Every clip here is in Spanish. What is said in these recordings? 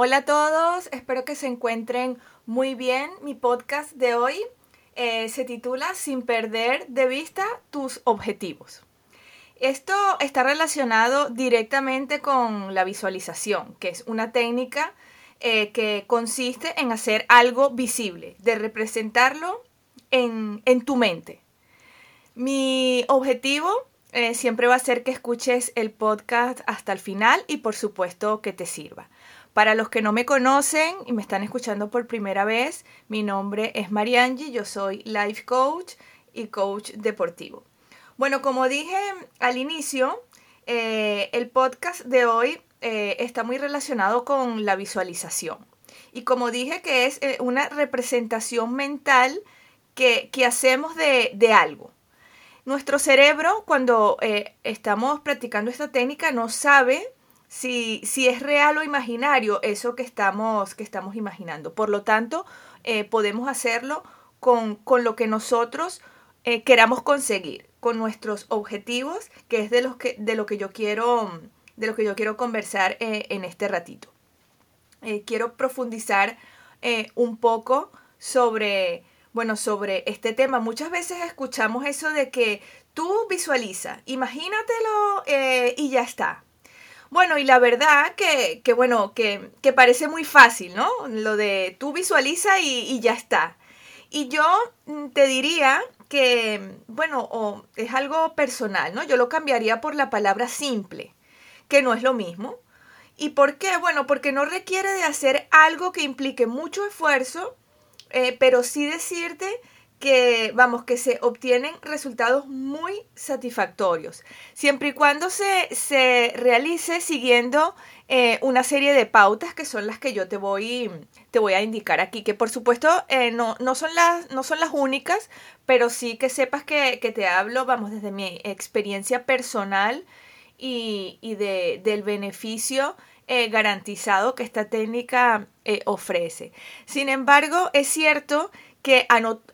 Hola a todos, espero que se encuentren muy bien. Mi podcast de hoy eh, se titula Sin perder de vista tus objetivos. Esto está relacionado directamente con la visualización, que es una técnica eh, que consiste en hacer algo visible, de representarlo en, tu mente. Mi objetivo eh, siempre va a ser que escuches el podcast hasta el final y por supuesto que te sirva. Para los que no me conocen y me están escuchando por primera vez, mi nombre es Mariangi, yo soy life coach y coach deportivo. Bueno, como dije al inicio, eh, el podcast de hoy eh, está muy relacionado con la visualización. Y como dije que es eh, una representación mental que, hacemos de, algo. Nuestro cerebro, cuando estamos practicando esta técnica, no sabe si, si, es real o imaginario eso que estamos, que estamos imaginando. Por lo tanto, podemos hacerlo con, con, lo que nosotros queramos conseguir con nuestros objetivos, que es de, los que, de lo que yo quiero, de lo que yo quiero conversar eh, en este ratito. Eh, quiero profundizar eh, un poco sobre, bueno, sobre este tema. Muchas veces escuchamos eso de que tú visualiza, imagínatelo y ya está. Bueno, y la verdad que, que bueno, que, que, parece muy fácil, ¿no? Lo de tú visualiza y, ya está. Y yo mm, te diría que, bueno, es algo personal, ¿no? Yo lo cambiaría por la palabra simple, que no es lo mismo. ¿Y por qué? Bueno, porque no requiere de hacer algo que implique mucho esfuerzo, eh, pero sí decirte que, vamos, que se obtienen resultados muy satisfactorios, siempre y cuando se, se realice siguiendo eh, una serie de pautas que son las que yo te voy, te voy a indicar aquí, que por supuesto eh, no, no, son las, no son las únicas, pero sí que sepas que, que te hablo, vamos, desde mi experiencia personal y, y de, del beneficio eh, garantizado que esta técnica ofrece. Sin embargo, es cierto que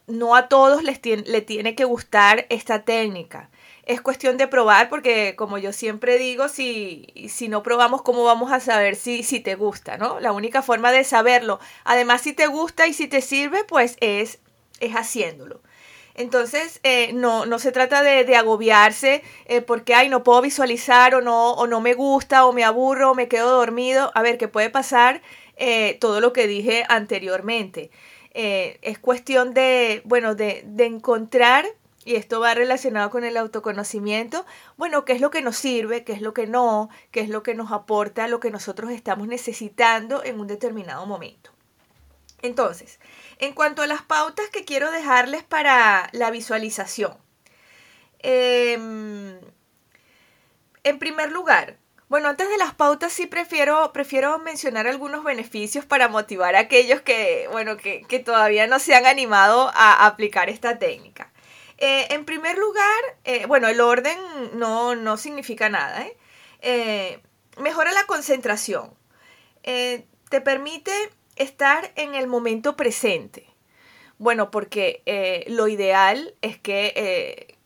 no, a todos les le tiene que gustar esta técnica. Es cuestión de probar porque, como yo siempre digo, si, si no probamos, ¿cómo vamos a saber si, si te gusta? ¿no? La única forma de saberlo, además si te gusta y si te sirve, pues es, es haciéndolo. Entonces, eh, no, no, se trata de, agobiarse eh, porque, ay, no puedo visualizar o no, o no me gusta o me aburro o me quedo dormido. A ver, ¿qué puede pasar? Eh, todo lo que dije anteriormente. Eh, es cuestión de, bueno, de, de encontrar y esto va relacionado con el autoconocimiento, bueno, qué es lo que nos sirve, qué es lo que no, qué es lo que nos aporta, lo que nosotros estamos necesitando en un determinado momento. Entonces, en cuanto a las pautas que quiero dejarles para la visualización, em, en primer lugar, bueno, antes de las pautas sí prefiero, prefiero mencionar algunos beneficios para motivar a aquellos que, bueno, que, todavía no se han animado a aplicar esta técnica. Eh, en primer lugar, eh, bueno, el orden no, no significa nada. ¿eh? mejora la concentración. te permite estar en el momento presente. Bueno, porque lo ideal es que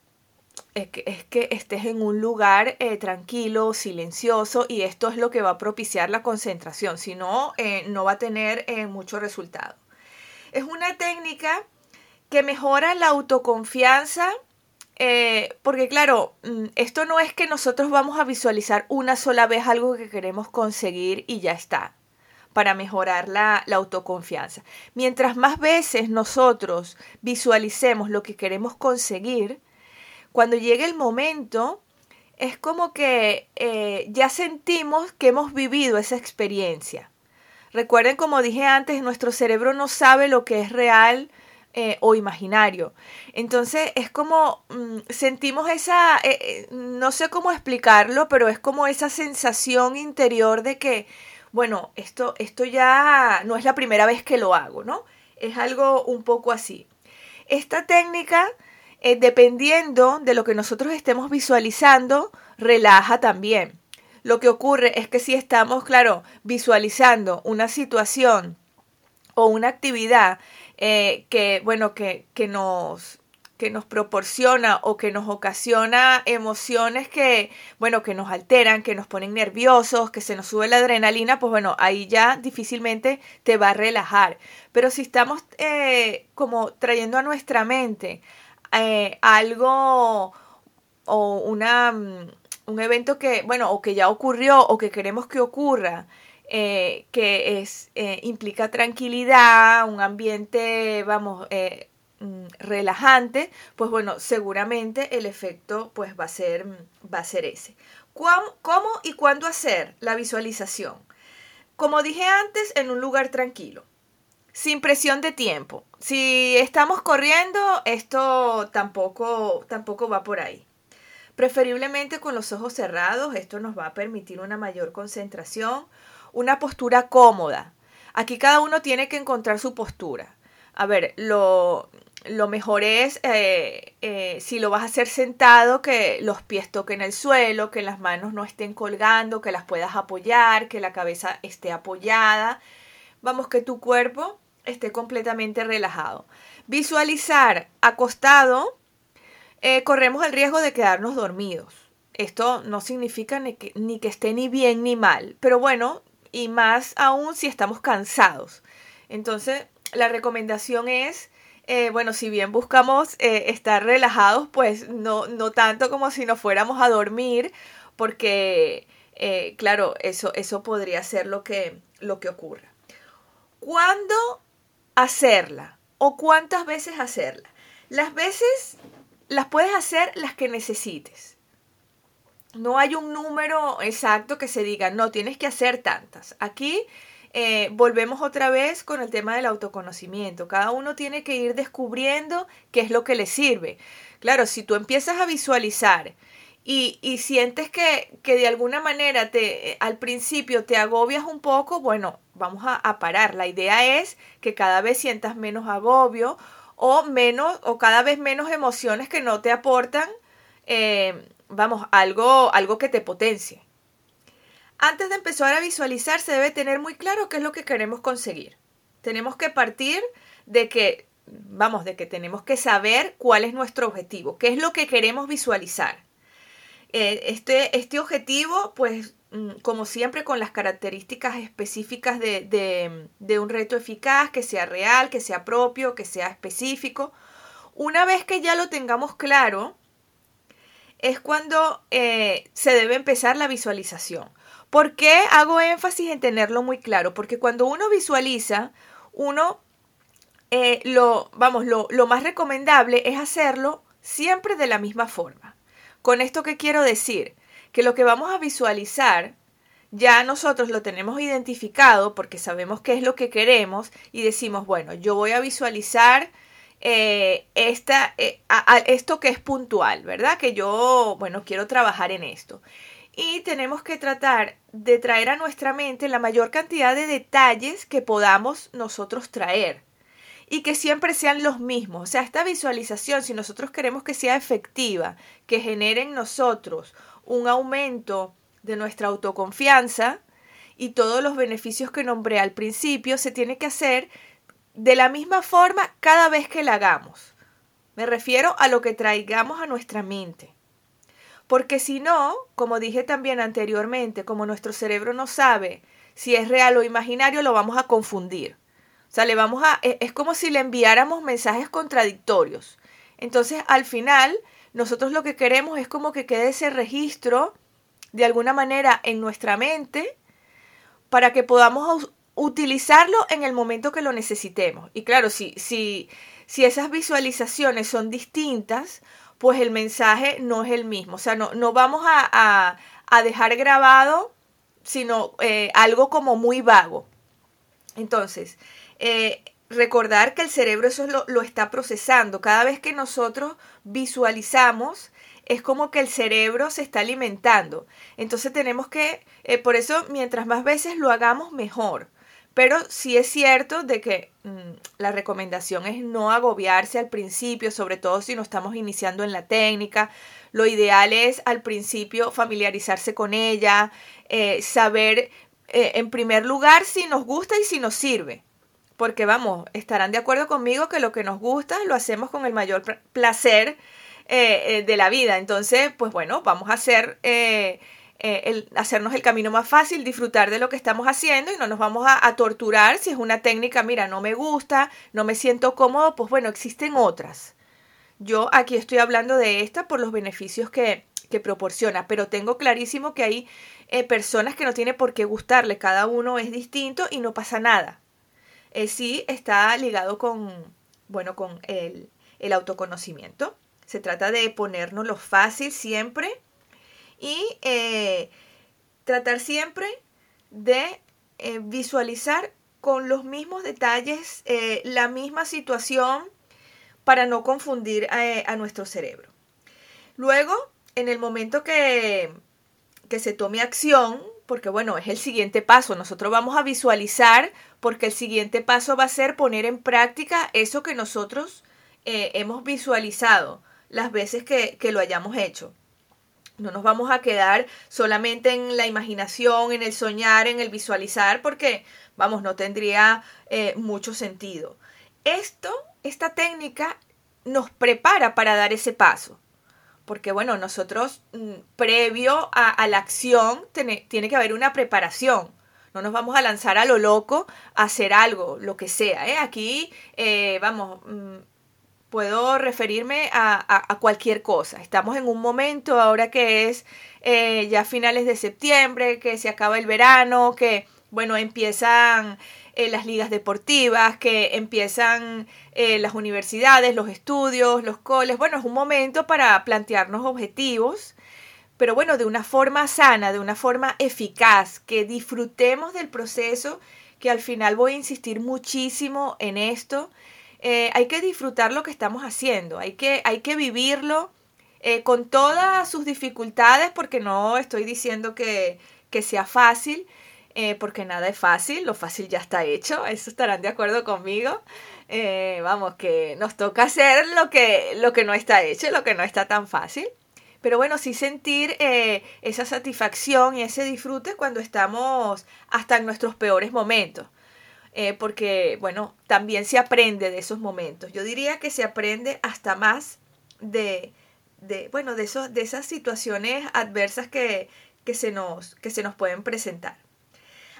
es que, estés en un lugar eh, tranquilo, silencioso y esto es lo que va a propiciar la concentración, si no, eh, no va a tener eh, mucho resultado. Es una técnica que mejora la autoconfianza porque claro, mm, esto no es que nosotros vamos a visualizar una sola vez algo que queremos conseguir y ya está para mejorar la, autoconfianza. Mientras más veces nosotros visualicemos lo que queremos conseguir, cuando llegue el momento, es como que eh, ya sentimos que hemos vivido esa experiencia. Recuerden, como dije antes, nuestro cerebro no sabe lo que es real eh, o imaginario. Entonces es como mm, sentimos esa, eh, no sé cómo explicarlo, pero es como esa sensación interior de que, bueno, esto, esto ya no es la primera vez que lo hago, ¿no? Es algo un poco así. Esta técnica eh, dependiendo de lo que nosotros estemos visualizando, relaja también. Lo que ocurre es que si estamos, claro, visualizando una situación o una actividad eh, que, bueno, que, que nos que nos proporciona o que nos ocasiona emociones que, bueno, que nos alteran, que nos ponen nerviosos, que se nos sube la adrenalina, pues bueno, ahí ya difícilmente te va a relajar. Pero si estamos eh, como trayendo a nuestra mente eh, algo o una, mm, un evento que, bueno, o que ya ocurrió o que queremos que ocurra, eh, que es, implica tranquilidad, un ambiente, vamos, Mm, relajante, pues bueno, seguramente el efecto pues va a ser, mm, va a ser ese. ¿Cómo y cuándo hacer la visualización? Como dije antes, en un lugar tranquilo, sin presión de tiempo. Si estamos corriendo, esto tampoco, tampoco va por ahí. Preferiblemente con los ojos cerrados, esto nos va a permitir una mayor concentración, una postura cómoda. Aquí cada uno tiene que encontrar su postura. A ver, lo, lo mejor es, eh, eh, si lo vas a hacer sentado, que los pies toquen el suelo, que las manos no estén colgando, que las puedas apoyar, que la cabeza esté apoyada. Vamos, que tu cuerpo esté completamente relajado. Visualizar acostado, eh, corremos el riesgo de quedarnos dormidos. Esto no significa ni que, ni que esté ni bien ni mal, pero bueno, y más aún si estamos cansados. Entonces, la recomendación es eh, bueno, si bien buscamos eh, estar relajados, pues no, no tanto como si nos fuéramos a dormir, porque, claro, eso, eso podría ser lo que, lo que ocurra. ¿Cuándo hacerla? ¿O cuántas veces hacerla? Las veces las puedes hacer las que necesites. No hay un número exacto que se diga, no, tienes que hacer tantas. Aquí eh, volvemos otra vez con el tema del autoconocimiento. Cada uno tiene que ir descubriendo qué es lo que le sirve. Claro, si tú empiezas a visualizar y, sientes que, de alguna manera te, al principio te agobias un poco, bueno, vamos a, parar. La idea es que cada vez sientas menos agobio o menos o cada vez menos emociones que no te aportan, eh, vamos, algo, algo que te potencie. Antes de empezar a visualizar se debe tener muy claro qué es lo que queremos conseguir. Tenemos que partir de que, vamos, de que tenemos que saber cuál es nuestro objetivo, qué es lo que queremos visualizar. Eh, este, este objetivo, pues, mm, como siempre, con las características específicas de, un reto eficaz, que sea real, que sea propio, que sea específico. Una vez que ya lo tengamos claro, es cuando eh, se debe empezar la visualización. ¿Por qué hago énfasis en tenerlo muy claro? Porque cuando uno visualiza, uno, eh, lo, vamos, lo, lo más recomendable es hacerlo siempre de la misma forma. Con esto que quiero decir, que lo que vamos a visualizar ya nosotros lo tenemos identificado porque sabemos qué es lo que queremos y decimos, bueno, yo voy a visualizar eh, esta, eh, esto que es puntual, ¿verdad? Que yo, bueno, quiero trabajar en esto y tenemos que tratar de traer a nuestra mente la mayor cantidad de detalles que podamos nosotros traer y que siempre sean los mismos. O sea, esta visualización, si nosotros queremos que sea efectiva, que genere en nosotros un aumento de nuestra autoconfianza y todos los beneficios que nombré al principio, se tiene que hacer de la misma forma cada vez que la hagamos. Me refiero a lo que traigamos a nuestra mente. Porque si no, como dije también anteriormente, como nuestro cerebro no sabe si es real o imaginario, lo vamos a confundir. O sea, le vamos a, e, es como si le enviáramos mensajes contradictorios. Entonces, al final, nosotros lo que queremos es como que quede ese registro de alguna manera en nuestra mente para que podamos utilizarlo en el momento que lo necesitemos. Y claro, si, si, si esas visualizaciones son distintas, pues el mensaje no es el mismo. O sea, no, no vamos a, dejar grabado, sino eh, algo como muy vago. Entonces, eh, recordar que el cerebro eso lo, lo, está procesando. Cada vez que nosotros visualizamos, es como que el cerebro se está alimentando. Entonces tenemos que, eh, por eso, mientras más veces lo hagamos, mejor. Pero sí es cierto de que mm, la recomendación es no agobiarse al principio, sobre todo si no estamos iniciando en la técnica. Lo ideal es al principio familiarizarse con ella, eh, saber en primer lugar si nos gusta y si nos sirve. Porque vamos, estarán de acuerdo conmigo que lo que nos gusta lo hacemos con el mayor placer eh, eh, de la vida. Entonces, pues bueno, vamos a hacer... Eh, hacernos el camino más fácil, disfrutar de lo que estamos haciendo y no nos vamos a, torturar si es una técnica, mira, no me gusta, no me siento cómodo, pues bueno, existen otras. Yo aquí estoy hablando de esta por los beneficios que, que proporciona, pero tengo clarísimo que hay personas que no tiene por qué gustarle, cada uno es distinto y no pasa nada. Sí está ligado con, bueno, con el, el autoconocimiento. Se trata de ponernos lo fácil siempre y eh, tratar siempre de eh, visualizar con los mismos detalles eh, la misma situación para no confundir a, nuestro cerebro. Luego, en el momento que, que se tome acción, porque bueno, es el siguiente paso, nosotros vamos a visualizar porque el siguiente paso va a ser poner en práctica eso que nosotros hemos visualizado las veces que, lo hayamos hecho. No nos vamos a quedar solamente en la imaginación, en el soñar, en el visualizar, porque, vamos, no tendría eh, mucho sentido. Esto, esta técnica, nos prepara para dar ese paso. Porque, bueno, nosotros, mm, previo a, la acción, tiene, que haber una preparación. No nos vamos a lanzar a lo loco a hacer algo, lo que sea. ¿eh? Aquí, eh, vamos, mm, puedo referirme a, cualquier cosa. Estamos en un momento ahora que es eh, ya finales de septiembre, que se acaba el verano, que bueno, empiezan eh, las ligas deportivas, que empiezan eh, las universidades, los estudios, los coles. Bueno, es un momento para plantearnos objetivos, pero bueno, de una forma sana, de una forma eficaz, que disfrutemos del proceso, que al final voy a insistir muchísimo en esto eh, hay que disfrutar lo que estamos haciendo, hay que, hay que vivirlo con todas sus dificultades, porque no estoy diciendo que, que sea fácil, eh, porque nada es fácil, lo fácil ya está hecho, eso estarán de acuerdo conmigo. vamos, que nos toca hacer lo que, lo que no está hecho, lo que no está tan fácil. Pero bueno, sí sentir esa satisfacción y ese disfrute cuando estamos hasta en nuestros peores momentos. Eh, porque, bueno, también se aprende de esos momentos. Yo diría que se aprende hasta más de, de bueno, de, esos, de esas situaciones adversas que, que, se nos, que se nos pueden presentar.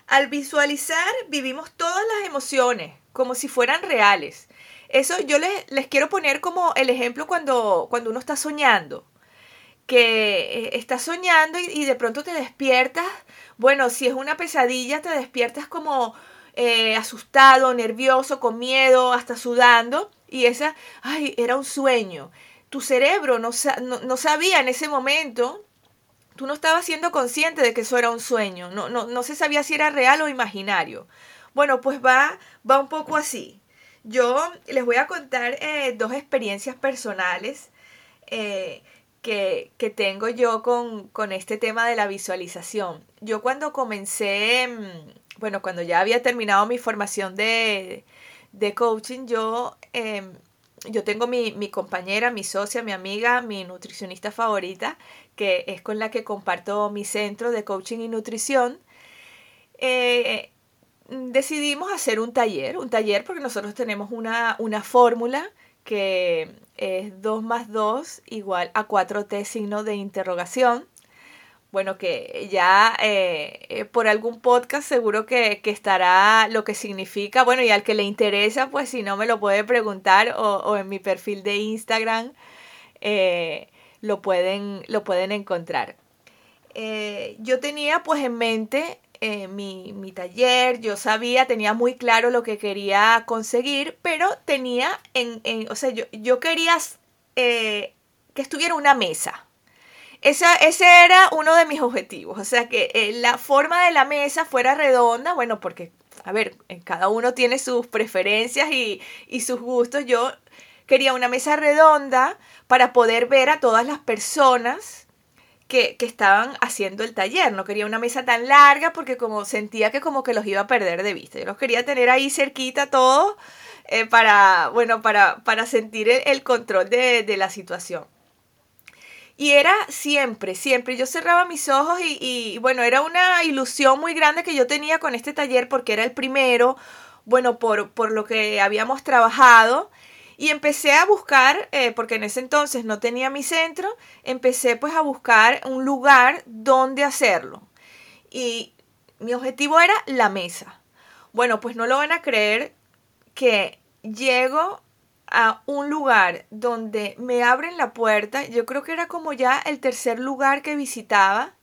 Al visualizar, vivimos todas las emociones como si fueran reales. Eso yo les, les quiero poner como el ejemplo cuando, cuando uno está soñando que eh, estás soñando y, de pronto te despiertas, bueno, si es una pesadilla, te despiertas como, eh, asustado, nervioso, con miedo, hasta sudando. Y esa, ay, era un sueño. Tu cerebro no, sabía en ese momento, tú no estabas siendo consciente de que eso era un sueño. No, no, no se sabía si era real o imaginario. Bueno, pues va, va un poco así. Yo les voy a contar eh, dos experiencias personales eh, que, que, tengo yo con, con, este tema de la visualización. Yo cuando comencé mm, bueno, cuando ya había terminado mi formación de, coaching, yo, em, yo tengo mi, compañera, mi socia, mi amiga, mi nutricionista favorita, que es con la que comparto mi centro de coaching y nutrición. Eh, decidimos hacer un taller, un taller porque nosotros tenemos una, una fórmula que es 2 más 2 igual a 4T signo de interrogación bueno, que ya eh, eh, por algún podcast seguro que, estará lo que significa, bueno, y al que le interesa, pues si no me lo puede preguntar o, en mi perfil de Instagram eh, lo, pueden, lo pueden encontrar. yo tenía pues en mente mi, mi, taller, yo sabía, tenía muy claro lo que quería conseguir, pero tenía en, en o sea, yo, yo quería que estuviera una mesa ese era uno de mis objetivos, o sea, que eh, la forma de la mesa fuera redonda, bueno, porque, a ver, cada uno tiene sus preferencias y, sus gustos. Yo quería una mesa redonda para poder ver a todas las personas que, estaban haciendo el taller. No quería una mesa tan larga porque como sentía que como que los iba a perder de vista. Yo los quería tener ahí cerquita todos eh, para, bueno, para, para sentir el, control de, de la situación. Y era siempre, siempre. Yo cerraba mis ojos y, bueno, era una ilusión muy grande que yo tenía con este taller porque era el primero. bueno, por, por lo que habíamos trabajado. Y empecé a buscar, eh, porque en ese entonces no tenía mi centro, empecé pues a buscar un lugar donde hacerlo. Y mi objetivo era la mesa. Bueno, pues no lo van a creer que llego a un lugar donde me abren la puerta, yo creo que era como ya el tercer lugar que visitaba,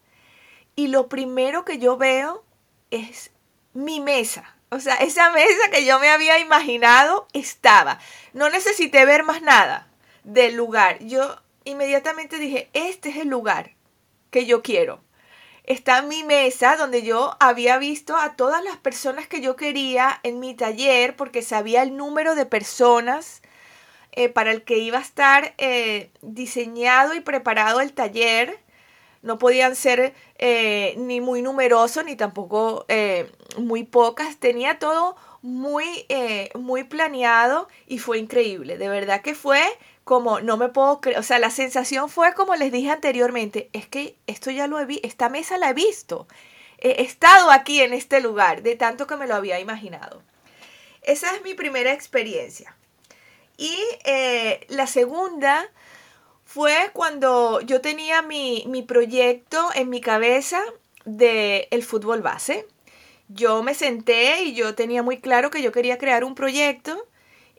y lo primero que yo veo es mi mesa. O sea, esa mesa que yo me había imaginado estaba. No necesité ver más nada del lugar. Yo inmediatamente dije, este es el lugar que yo quiero. Está mi mesa donde yo había visto a todas las personas que yo quería en mi taller porque sabía el número de personas eh, para el que iba a estar eh, diseñado y preparado el taller. No podían ser eh, ni muy numerosos ni tampoco muy pocas. Tenía todo muy, muy planeado y fue increíble. De verdad que fue como, no me puedo creer, o sea, la sensación fue como les dije anteriormente, es que esto ya lo he visto, esta mesa la he visto. He estado aquí en este lugar, de tanto que me lo había imaginado. Esa es mi primera experiencia. Y eh, la segunda fue cuando yo tenía mi, proyecto en mi cabeza de el fútbol base. Yo me senté y yo tenía muy claro que yo quería crear un proyecto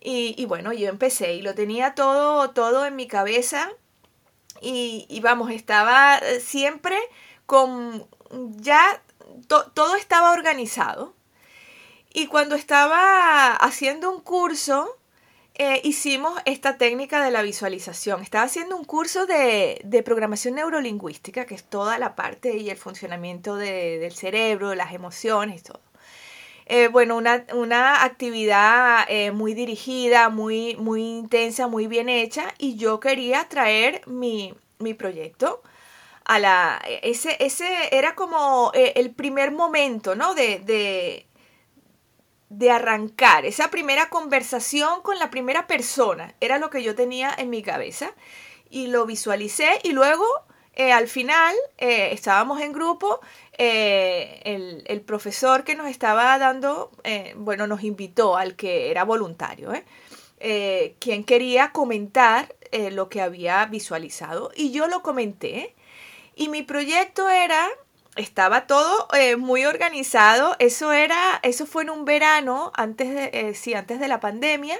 y, bueno, yo empecé y lo tenía todo, todo en mi cabeza y, vamos, estaba siempre con ya todo estaba organizado. Y cuando estaba haciendo un curso, eh, hicimos esta técnica de la visualización. Estaba haciendo un curso de, programación neurolingüística, que es toda la parte y el funcionamiento del cerebro, las emociones y todo. Eh, bueno, una, actividad eh, muy dirigida, muy, muy intensa, muy bien hecha, y yo quería traer mi, proyecto a la... Ese, ese era como el primer momento, ¿no? de de arrancar, esa primera conversación con la primera persona, era lo que yo tenía en mi cabeza y lo visualicé y luego eh, al final eh, estábamos en grupo, eh, el, profesor que nos estaba dando, bueno, nos invitó al que era voluntario, quien quería comentar lo que había visualizado y yo lo comenté. Y mi proyecto era estaba todo eh, muy organizado. Eso era, eso fue en un verano, antes de, eh, sí, antes de la pandemia.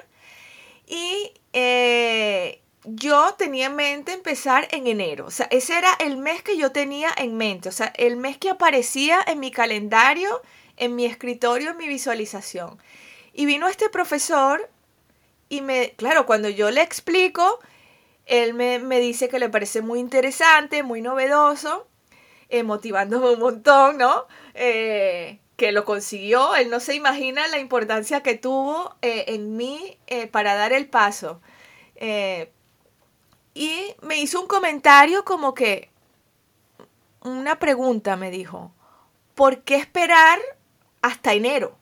Y eh, yo tenía en mente empezar en enero. O sea, ese era el mes que yo tenía en mente. O sea, el mes que aparecía en mi calendario, en mi escritorio, en mi visualización. Y vino este profesor y me, claro, cuando yo le explico, él me, me dice que le parece muy interesante, muy novedoso eh, motivándome un montón, ¿no? Eh, que lo consiguió, él no se imagina la importancia que tuvo eh, en mí para dar el paso. y me hizo un comentario como que, una pregunta me dijo, ¿por qué esperar hasta enero?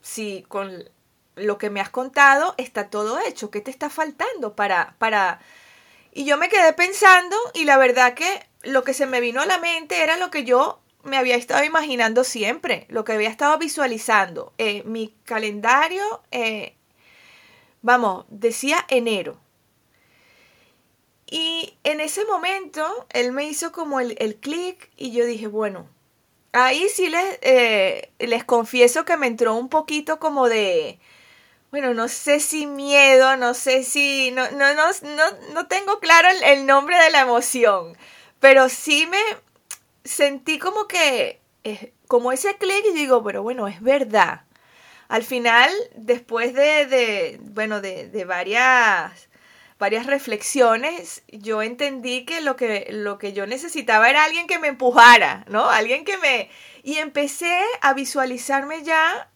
Si con lo que me has contado está todo hecho, ¿qué te está faltando para, para... Y yo me quedé pensando y la verdad que lo que se me vino a la mente era lo que yo me había estado imaginando siempre, lo que había estado visualizando. Eh, mi calendario, eh, vamos, decía enero. Y en ese momento él me hizo como el, el clic y yo dije, bueno, ahí sí les, eh, les confieso que me entró un poquito como de, bueno, no sé si miedo, no sé si, no, no, no, no, tengo claro el nombre de la emoción pero sí me sentí como que, eh, como ese clic y digo, pero bueno, es verdad. Al final, después de, bueno, de, varias, varias reflexiones, yo entendí que lo, que lo que yo necesitaba era alguien que me empujara, ¿no? Alguien que me... Y empecé a visualizarme ya,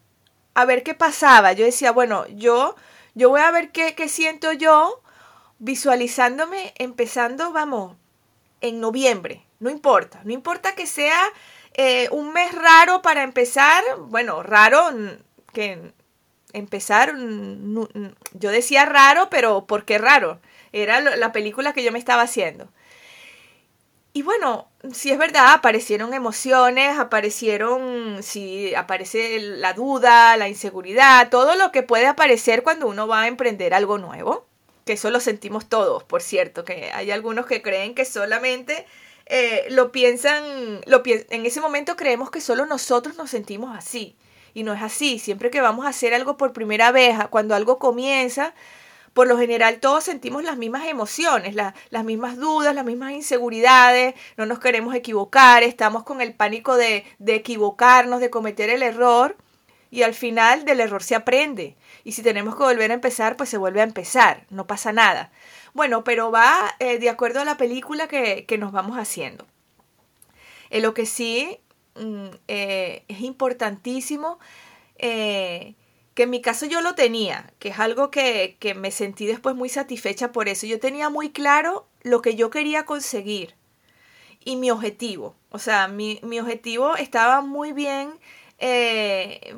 a ver qué pasaba. Yo decía, bueno, yo, yo voy a ver qué, qué siento yo visualizándome, empezando, vamos, en noviembre, no importa, no importa que sea eh, un mes raro para empezar, bueno, raro que empezar, yo decía raro, pero ¿por qué raro? Era la película que yo me estaba haciendo. y bueno, si es verdad, aparecieron emociones, aparecieron, si aparece la duda, la inseguridad, todo lo que puede aparecer cuando uno va a emprender algo nuevo, que eso lo sentimos todos, por cierto, que hay algunos que creen que solamente eh, lo piensan, lo en ese momento creemos que solo nosotros nos sentimos así. Y no es así. Siempre que vamos a hacer algo por primera vez, cuando algo comienza, por lo general todos sentimos las mismas emociones, las mismas dudas, las mismas inseguridades, no nos queremos equivocar, estamos con el pánico de, de equivocarnos, de cometer el error y al final del error se aprende. Y si tenemos que volver a empezar, pues se vuelve a empezar, no pasa nada. Bueno, pero va eh, de acuerdo a la película que, nos vamos haciendo. Eh, lo que sí mm, eh, es importantísimo, que en mi caso yo lo tenía, que es algo que, que me sentí después muy satisfecha por eso. Yo tenía muy claro lo que yo quería conseguir y mi objetivo. O sea, mi, mi objetivo estaba muy bien eh,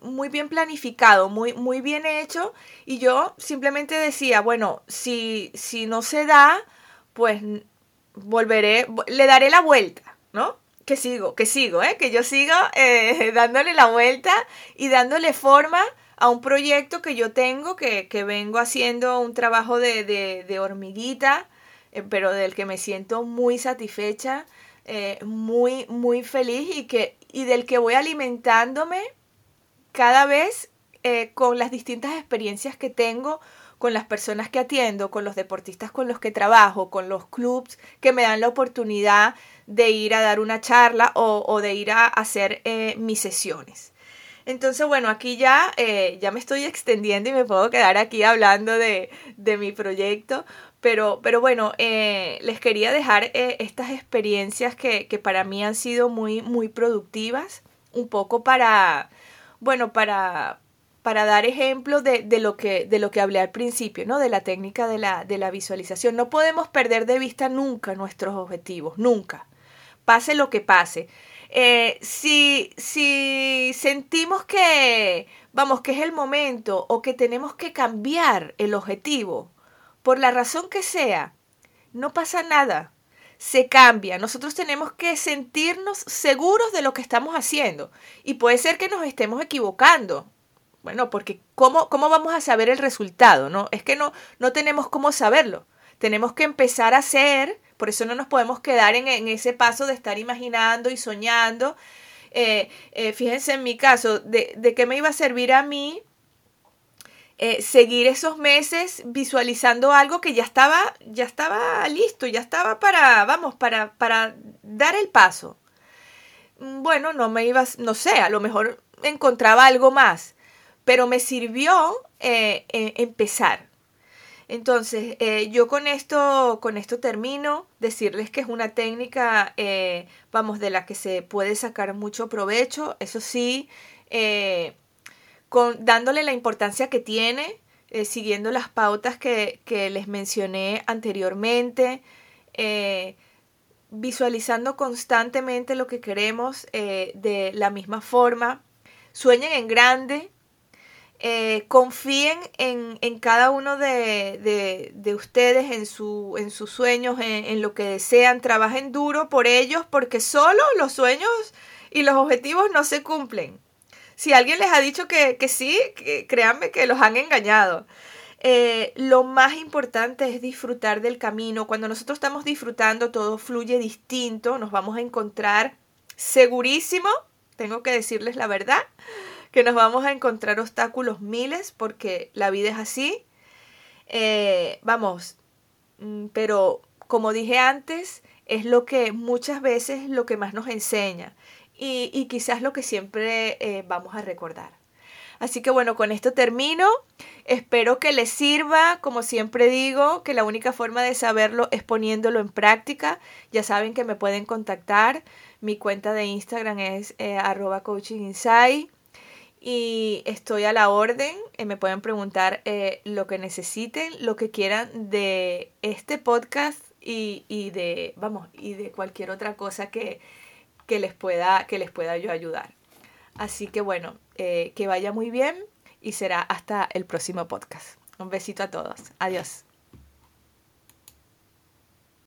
muy bien planificado, muy, muy bien hecho, y yo simplemente decía, bueno, si, si no se da, pues volveré, le daré la vuelta, ¿no? Que sigo, que sigo, ¿eh? Que yo sigo eh, dándole la vuelta y dándole forma a un proyecto que yo tengo, que, que vengo haciendo un trabajo de, de, de hormiguita, eh, pero del que me siento muy satisfecha, muy, muy feliz y, que, y del que voy alimentándome cada vez eh, con las distintas experiencias que tengo, con las personas que atiendo, con los deportistas con los que trabajo, con los clubs que me dan la oportunidad de ir a dar una charla o, de ir a hacer eh, mis sesiones. Entonces, bueno, aquí ya, eh, ya me estoy extendiendo y me puedo quedar aquí hablando de, mi proyecto, pero, pero bueno, les quería dejar estas experiencias que, que, para mí han sido muy, muy productivas, un poco para, bueno, para, para dar ejemplo de, de, lo que, de lo que hablé al principio, ¿no? De la técnica de la, de la visualización. No podemos perder de vista nunca nuestros objetivos, nunca. Pase lo que pase. Eh, si, si sentimos que, vamos, que es el momento o que tenemos que cambiar el objetivo, por la razón que sea, no pasa nada se cambia. Nosotros tenemos que sentirnos seguros de lo que estamos haciendo. Y puede ser que nos estemos equivocando. Bueno, porque ¿cómo, cómo vamos a saber el resultado? No, es que no, no tenemos cómo saberlo. Tenemos que empezar a hacer, por eso no nos podemos quedar en, ese paso de estar imaginando y soñando. Eh, eh, fíjense en mi caso, de, de qué me iba a servir a mí eh, seguir esos meses visualizando algo que ya estaba, ya estaba listo, ya estaba para, vamos, para, para dar el paso. Bueno, no me iba, no sé, a lo mejor encontraba algo más, pero me sirvió eh, eh, empezar. Entonces, yo con esto, con esto termino, decirles que es una técnica, vamos, de la que se puede sacar mucho provecho, eso sí, dándole la importancia que tiene, eh, siguiendo las pautas que, les mencioné anteriormente, eh, visualizando constantemente lo que queremos eh, de la misma forma, sueñen en grande, confíen en, cada uno de, ustedes, en, su, en sus sueños, en, en, lo que desean, trabajen duro por ellos, porque solo los sueños y los objetivos no se cumplen si alguien les ha dicho que, sí, créanme que los han engañado. Eh, lo más importante es disfrutar del camino. Cuando nosotros estamos disfrutando, todo fluye distinto. Nos vamos a encontrar segurísimo, tengo que decirles la verdad, que nos vamos a encontrar obstáculos miles porque la vida es así. Eh, vamos, mm, pero como dije antes, es lo que muchas veces lo que más nos enseña y, quizás lo que siempre eh, vamos a recordar. Así que bueno, con esto termino. Espero que les sirva. Como siempre digo, que la única forma de saberlo es poniéndolo en práctica. Ya saben que me pueden contactar. Mi cuenta de Instagram es eh, arroba Y estoy a la orden. Eh, me pueden preguntar lo que necesiten, lo que quieran de este podcast y, y, de, vamos, y de cualquier otra cosa que, que les pueda, que les pueda yo ayudar. Así que bueno, eh, que vaya muy bien y será hasta el próximo podcast. Un besito a todos. Adiós.